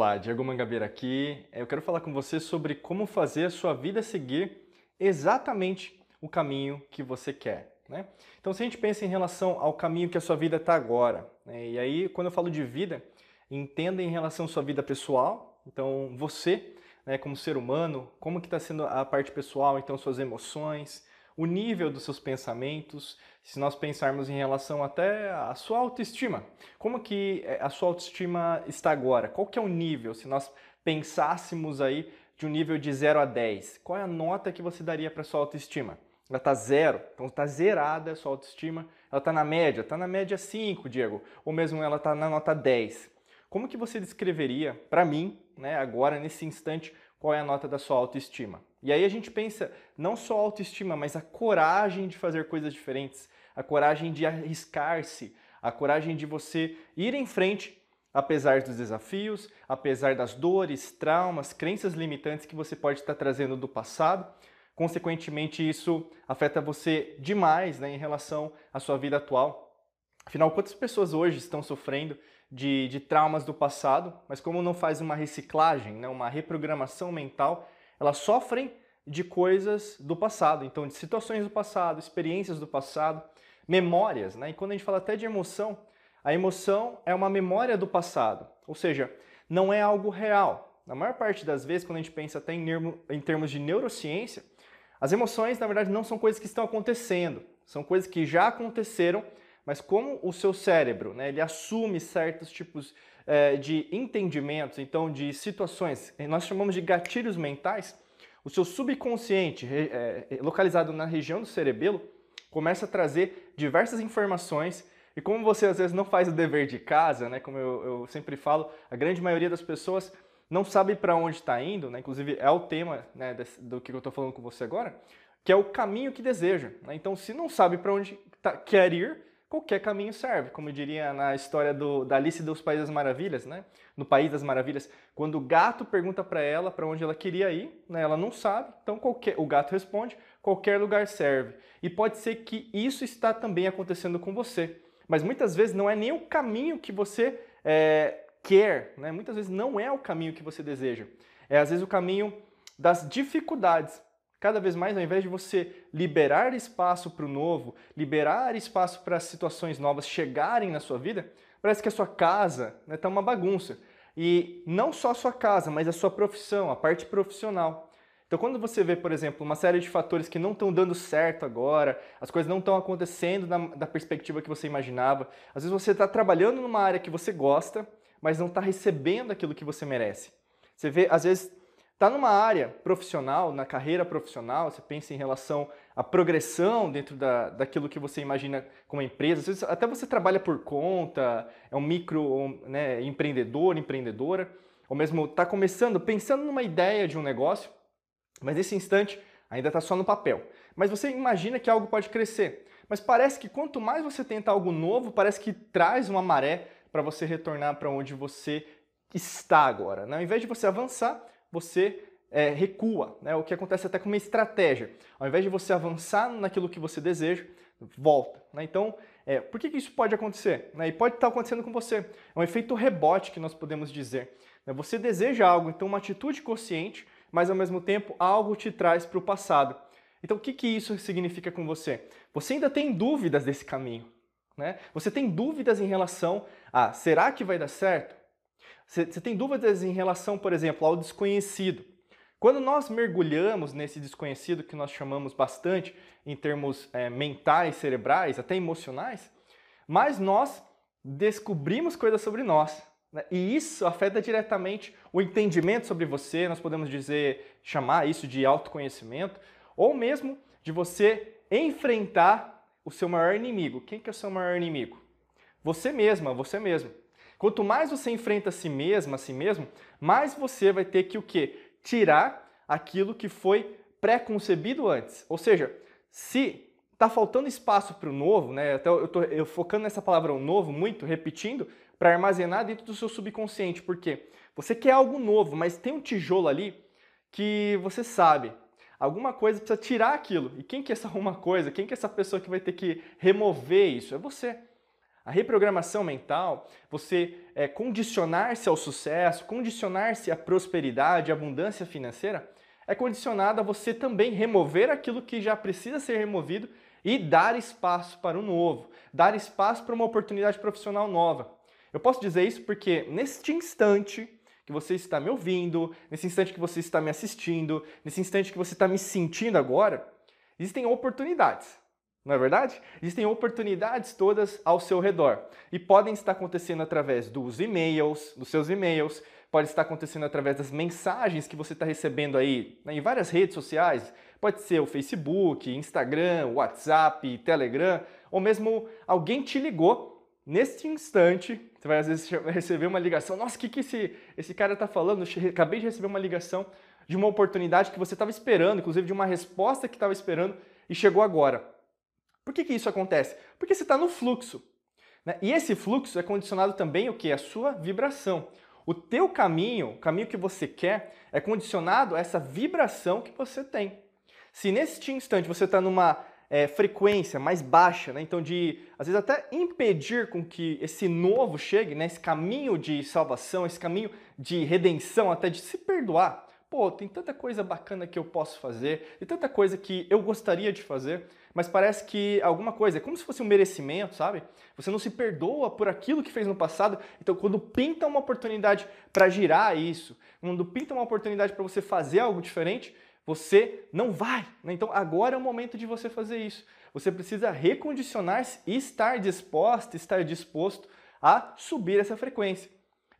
Olá, Diego Mangabeira aqui. Eu quero falar com você sobre como fazer a sua vida seguir exatamente o caminho que você quer. Né? Então, se a gente pensa em relação ao caminho que a sua vida está agora, né? e aí quando eu falo de vida, entenda em relação à sua vida pessoal, então você, né, como ser humano, como que está sendo a parte pessoal, então suas emoções, o nível dos seus pensamentos, se nós pensarmos em relação até à sua autoestima. Como que eh, a sua autoestima está agora? Qual que é o nível? Se nós pensássemos aí de um nível de 0 a 10, qual é a nota que você daria para sua autoestima? Ela está zero, então está zerada a sua autoestima. Ela está na média, está na média 5, Diego, ou mesmo ela está na nota 10. Como que você descreveria para mim, né, agora nesse instante, qual é a nota da sua autoestima? E aí a gente pensa não só a autoestima, mas a coragem de fazer coisas diferentes, a coragem de arriscar-se, a coragem de você ir em frente apesar dos desafios, apesar das dores, traumas, crenças limitantes que você pode estar trazendo do passado. Consequentemente, isso afeta você demais né, em relação à sua vida atual. Afinal, quantas pessoas hoje estão sofrendo de, de traumas do passado, mas como não faz uma reciclagem, né, uma reprogramação mental, elas sofrem de coisas do passado, então de situações do passado, experiências do passado, memórias, né? E quando a gente fala até de emoção, a emoção é uma memória do passado, ou seja, não é algo real. Na maior parte das vezes, quando a gente pensa até em termos de neurociência, as emoções, na verdade, não são coisas que estão acontecendo, são coisas que já aconteceram, mas como o seu cérebro, né, ele assume certos tipos é, de entendimentos, então de situações, nós chamamos de gatilhos mentais, o seu subconsciente, é, localizado na região do cerebelo, começa a trazer diversas informações e como você às vezes não faz o dever de casa, né, como eu, eu sempre falo, a grande maioria das pessoas não sabe para onde está indo, né, inclusive é o tema né, do que eu estou falando com você agora, que é o caminho que deseja. Né? Então, se não sabe para onde tá, quer ir, qualquer caminho serve, como diria na história do, da Alice dos Países das Maravilhas, né? No País das Maravilhas, quando o gato pergunta para ela para onde ela queria ir, né? ela não sabe, então qualquer, o gato responde, qualquer lugar serve. E pode ser que isso está também acontecendo com você, mas muitas vezes não é nem o caminho que você é, quer, né? Muitas vezes não é o caminho que você deseja, é às vezes o caminho das dificuldades Cada vez mais, ao invés de você liberar espaço para o novo, liberar espaço para situações novas chegarem na sua vida, parece que a sua casa está né, tá uma bagunça. E não só a sua casa, mas a sua profissão, a parte profissional. Então, quando você vê, por exemplo, uma série de fatores que não estão dando certo agora, as coisas não estão acontecendo da perspectiva que você imaginava, às vezes você está trabalhando numa área que você gosta, mas não está recebendo aquilo que você merece. Você vê, às vezes, Está numa área profissional, na carreira profissional, você pensa em relação à progressão dentro da, daquilo que você imagina como empresa. Vezes até você trabalha por conta, é um micro né, empreendedor, empreendedora, ou mesmo está começando, pensando numa ideia de um negócio, mas nesse instante ainda está só no papel. Mas você imagina que algo pode crescer. Mas parece que quanto mais você tenta algo novo, parece que traz uma maré para você retornar para onde você está agora. Né? Ao invés de você avançar, você é, recua, né? o que acontece até com uma estratégia. Ao invés de você avançar naquilo que você deseja, volta. Né? Então, é, por que, que isso pode acontecer? Né? E pode estar acontecendo com você. É um efeito rebote que nós podemos dizer. Né? Você deseja algo, então uma atitude consciente, mas ao mesmo tempo algo te traz para o passado. Então, o que, que isso significa com você? Você ainda tem dúvidas desse caminho. Né? Você tem dúvidas em relação a será que vai dar certo? Você tem dúvidas em relação, por exemplo, ao desconhecido. Quando nós mergulhamos nesse desconhecido que nós chamamos bastante em termos é, mentais, cerebrais, até emocionais, mais nós descobrimos coisas sobre nós. Né? E isso afeta diretamente o entendimento sobre você, nós podemos dizer, chamar isso de autoconhecimento, ou mesmo de você enfrentar o seu maior inimigo. Quem que é o seu maior inimigo? Você mesma, você mesmo. Quanto mais você enfrenta a si mesmo, a si mesmo, mais você vai ter que o quê? Tirar aquilo que foi pré-concebido antes. Ou seja, se está faltando espaço para o novo, né? Até eu estou focando nessa palavra novo muito, repetindo, para armazenar dentro do seu subconsciente. Porque você quer algo novo, mas tem um tijolo ali que você sabe. Alguma coisa precisa tirar aquilo. E quem que é essa uma coisa? Quem que é essa pessoa que vai ter que remover isso? É você. A reprogramação mental, você é, condicionar-se ao sucesso, condicionar-se à prosperidade, à abundância financeira, é condicionada a você também remover aquilo que já precisa ser removido e dar espaço para o novo, dar espaço para uma oportunidade profissional nova. Eu posso dizer isso porque neste instante que você está me ouvindo, nesse instante que você está me assistindo, nesse instante que você está me sentindo agora, existem oportunidades. Não é verdade? Existem oportunidades todas ao seu redor e podem estar acontecendo através dos e-mails, dos seus e-mails, pode estar acontecendo através das mensagens que você está recebendo aí né, em várias redes sociais. Pode ser o Facebook, Instagram, WhatsApp, Telegram, ou mesmo alguém te ligou neste instante. Você vai às vezes receber uma ligação. Nossa, o que, que esse, esse cara está falando? Acabei de receber uma ligação de uma oportunidade que você estava esperando, inclusive de uma resposta que estava esperando e chegou agora. Por que, que isso acontece? Porque você está no fluxo. Né? E esse fluxo é condicionado também o que? A sua vibração. O teu caminho, o caminho que você quer, é condicionado a essa vibração que você tem. Se neste instante você está numa é, frequência mais baixa, né? então de às vezes até impedir com que esse novo chegue, né? esse caminho de salvação, esse caminho de redenção, até de se perdoar. Pô, tem tanta coisa bacana que eu posso fazer, tem tanta coisa que eu gostaria de fazer, mas parece que alguma coisa, é como se fosse um merecimento, sabe? Você não se perdoa por aquilo que fez no passado, então quando pinta uma oportunidade para girar isso, quando pinta uma oportunidade para você fazer algo diferente, você não vai. Né? Então agora é o momento de você fazer isso. Você precisa recondicionar-se e estar disposto, estar disposto a subir essa frequência.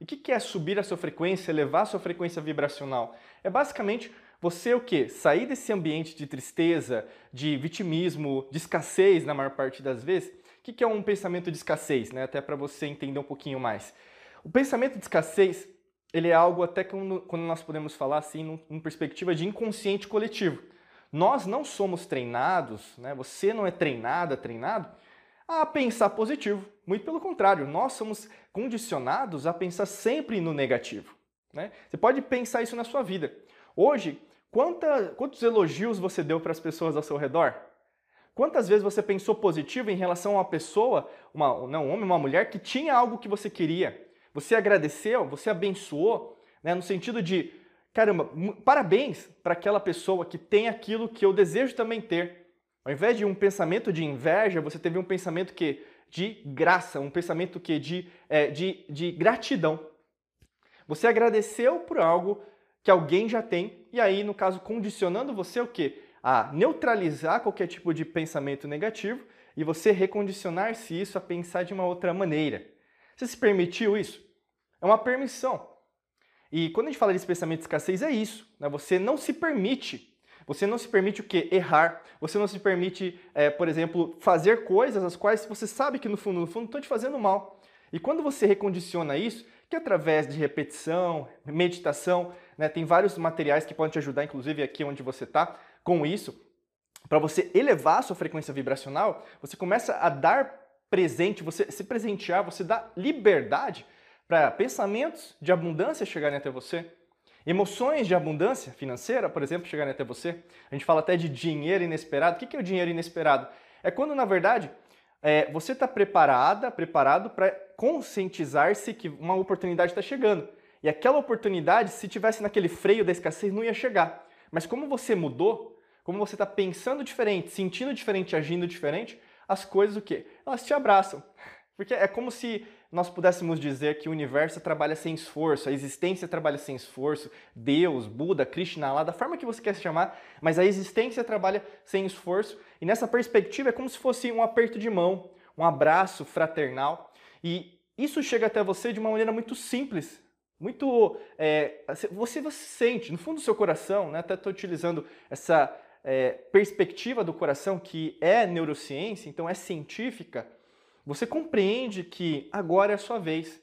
E o que é subir a sua frequência, elevar a sua frequência vibracional? É basicamente você o quê? Sair desse ambiente de tristeza, de vitimismo, de escassez na maior parte das vezes. O que é um pensamento de escassez? Né? Até para você entender um pouquinho mais. O pensamento de escassez ele é algo até quando, quando nós podemos falar assim, em perspectiva de inconsciente coletivo. Nós não somos treinados, né? você não é treinada, treinado, a pensar positivo. Muito pelo contrário, nós somos condicionados a pensar sempre no negativo. Né? Você pode pensar isso na sua vida. Hoje, Quanta, quantos elogios você deu para as pessoas ao seu redor? Quantas vezes você pensou positivo em relação a uma pessoa, uma, não, um homem, uma mulher que tinha algo que você queria? Você agradeceu, você abençoou, né, no sentido de, caramba, parabéns para aquela pessoa que tem aquilo que eu desejo também ter. Ao invés de um pensamento de inveja, você teve um pensamento que de graça, um pensamento que de, é, de, de gratidão. Você agradeceu por algo que alguém já tem, e aí, no caso, condicionando você o quê? A neutralizar qualquer tipo de pensamento negativo e você recondicionar-se isso a pensar de uma outra maneira. Você se permitiu isso? É uma permissão. E quando a gente fala de pensamento de escassez, é isso. Né? Você não se permite. Você não se permite o quê? Errar. Você não se permite, é, por exemplo, fazer coisas as quais você sabe que no fundo, no fundo, estão te fazendo mal. E quando você recondiciona isso, que através de repetição, meditação, né, tem vários materiais que podem te ajudar, inclusive aqui onde você está, com isso, para você elevar a sua frequência vibracional, você começa a dar presente, você se presentear, você dá liberdade para pensamentos de abundância chegarem até você. Emoções de abundância financeira, por exemplo, chegarem até você. A gente fala até de dinheiro inesperado. O que é o dinheiro inesperado? É quando, na verdade, é, você está preparada, preparado para conscientizar-se que uma oportunidade está chegando. E aquela oportunidade, se tivesse naquele freio da escassez, não ia chegar. Mas como você mudou, como você está pensando diferente, sentindo diferente, agindo diferente, as coisas o quê? Elas te abraçam. Porque é como se nós pudéssemos dizer que o universo trabalha sem esforço, a existência trabalha sem esforço, Deus, Buda, Krishna, lá da forma que você quer se chamar, mas a existência trabalha sem esforço. E nessa perspectiva é como se fosse um aperto de mão, um abraço fraternal. E isso chega até você de uma maneira muito simples, muito. É, você, você sente, no fundo do seu coração, né, até estou utilizando essa é, perspectiva do coração que é neurociência, então é científica você compreende que agora é a sua vez.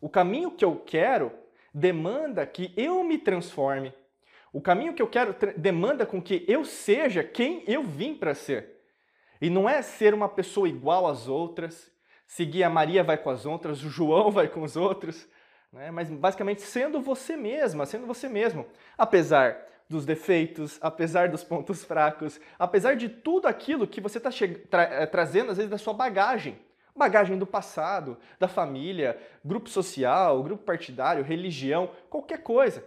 O caminho que eu quero demanda que eu me transforme. O caminho que eu quero demanda com que eu seja quem eu vim para ser. E não é ser uma pessoa igual às outras, seguir a Maria vai com as outras, o João vai com os outros, né? mas basicamente sendo você mesma, sendo você mesmo. Apesar dos defeitos, apesar dos pontos fracos, apesar de tudo aquilo que você está tra eh, trazendo às vezes da sua bagagem bagagem do passado, da família, grupo social, grupo partidário, religião, qualquer coisa.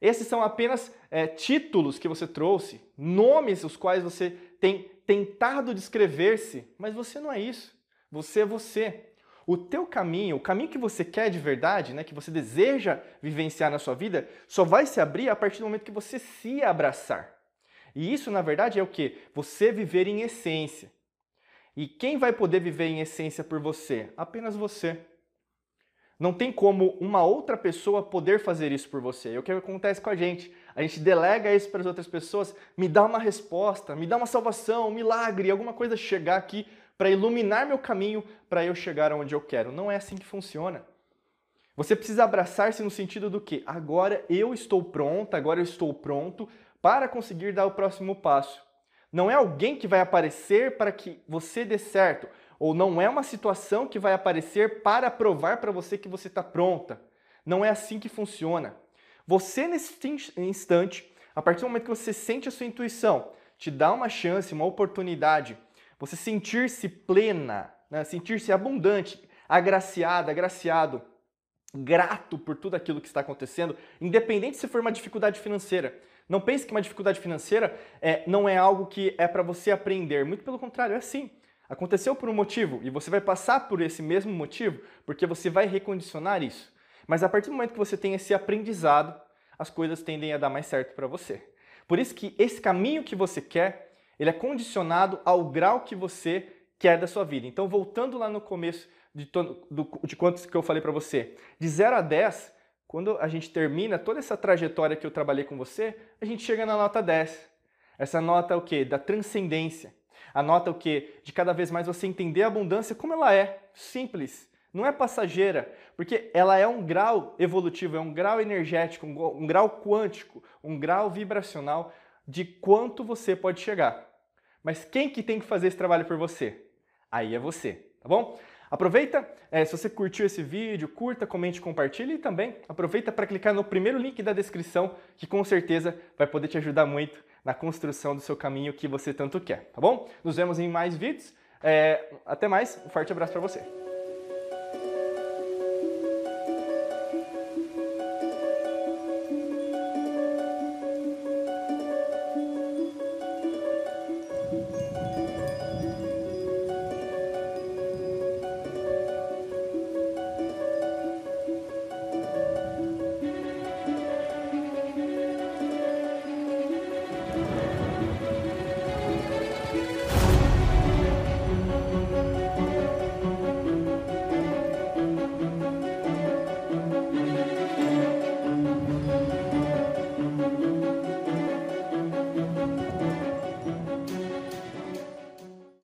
Esses são apenas é, títulos que você trouxe, nomes os quais você tem tentado descrever-se, mas você não é isso. Você é você. O teu caminho, o caminho que você quer de verdade, né, que você deseja vivenciar na sua vida, só vai se abrir a partir do momento que você se abraçar. E isso, na verdade, é o que? Você viver em essência. E quem vai poder viver em essência por você? Apenas você. Não tem como uma outra pessoa poder fazer isso por você. É o que acontece com a gente. A gente delega isso para as outras pessoas, me dá uma resposta, me dá uma salvação, um milagre, alguma coisa chegar aqui para iluminar meu caminho para eu chegar onde eu quero. Não é assim que funciona. Você precisa abraçar-se no sentido do que agora eu estou pronta, agora eu estou pronto para conseguir dar o próximo passo. Não é alguém que vai aparecer para que você dê certo, ou não é uma situação que vai aparecer para provar para você que você está pronta. Não é assim que funciona. Você, nesse instante, a partir do momento que você sente a sua intuição, te dá uma chance, uma oportunidade, você sentir-se plena, né? sentir-se abundante, agraciada, agraciado, grato por tudo aquilo que está acontecendo, independente se for uma dificuldade financeira. Não pense que uma dificuldade financeira é, não é algo que é para você aprender. Muito pelo contrário, é assim. Aconteceu por um motivo e você vai passar por esse mesmo motivo porque você vai recondicionar isso. Mas a partir do momento que você tem esse aprendizado, as coisas tendem a dar mais certo para você. Por isso que esse caminho que você quer, ele é condicionado ao grau que você quer da sua vida. Então, voltando lá no começo de, de quantos que eu falei para você, de 0 a 10, quando a gente termina toda essa trajetória que eu trabalhei com você, a gente chega na nota 10. Essa nota é o quê? Da transcendência. A nota é o quê? De cada vez mais você entender a abundância como ela é, simples. Não é passageira, porque ela é um grau evolutivo, é um grau energético, um grau quântico, um grau vibracional de quanto você pode chegar. Mas quem que tem que fazer esse trabalho por você? Aí é você, tá bom? Aproveita, é, se você curtiu esse vídeo, curta, comente, compartilhe e também aproveita para clicar no primeiro link da descrição, que com certeza vai poder te ajudar muito na construção do seu caminho que você tanto quer, tá bom? Nos vemos em mais vídeos. É, até mais, um forte abraço para você.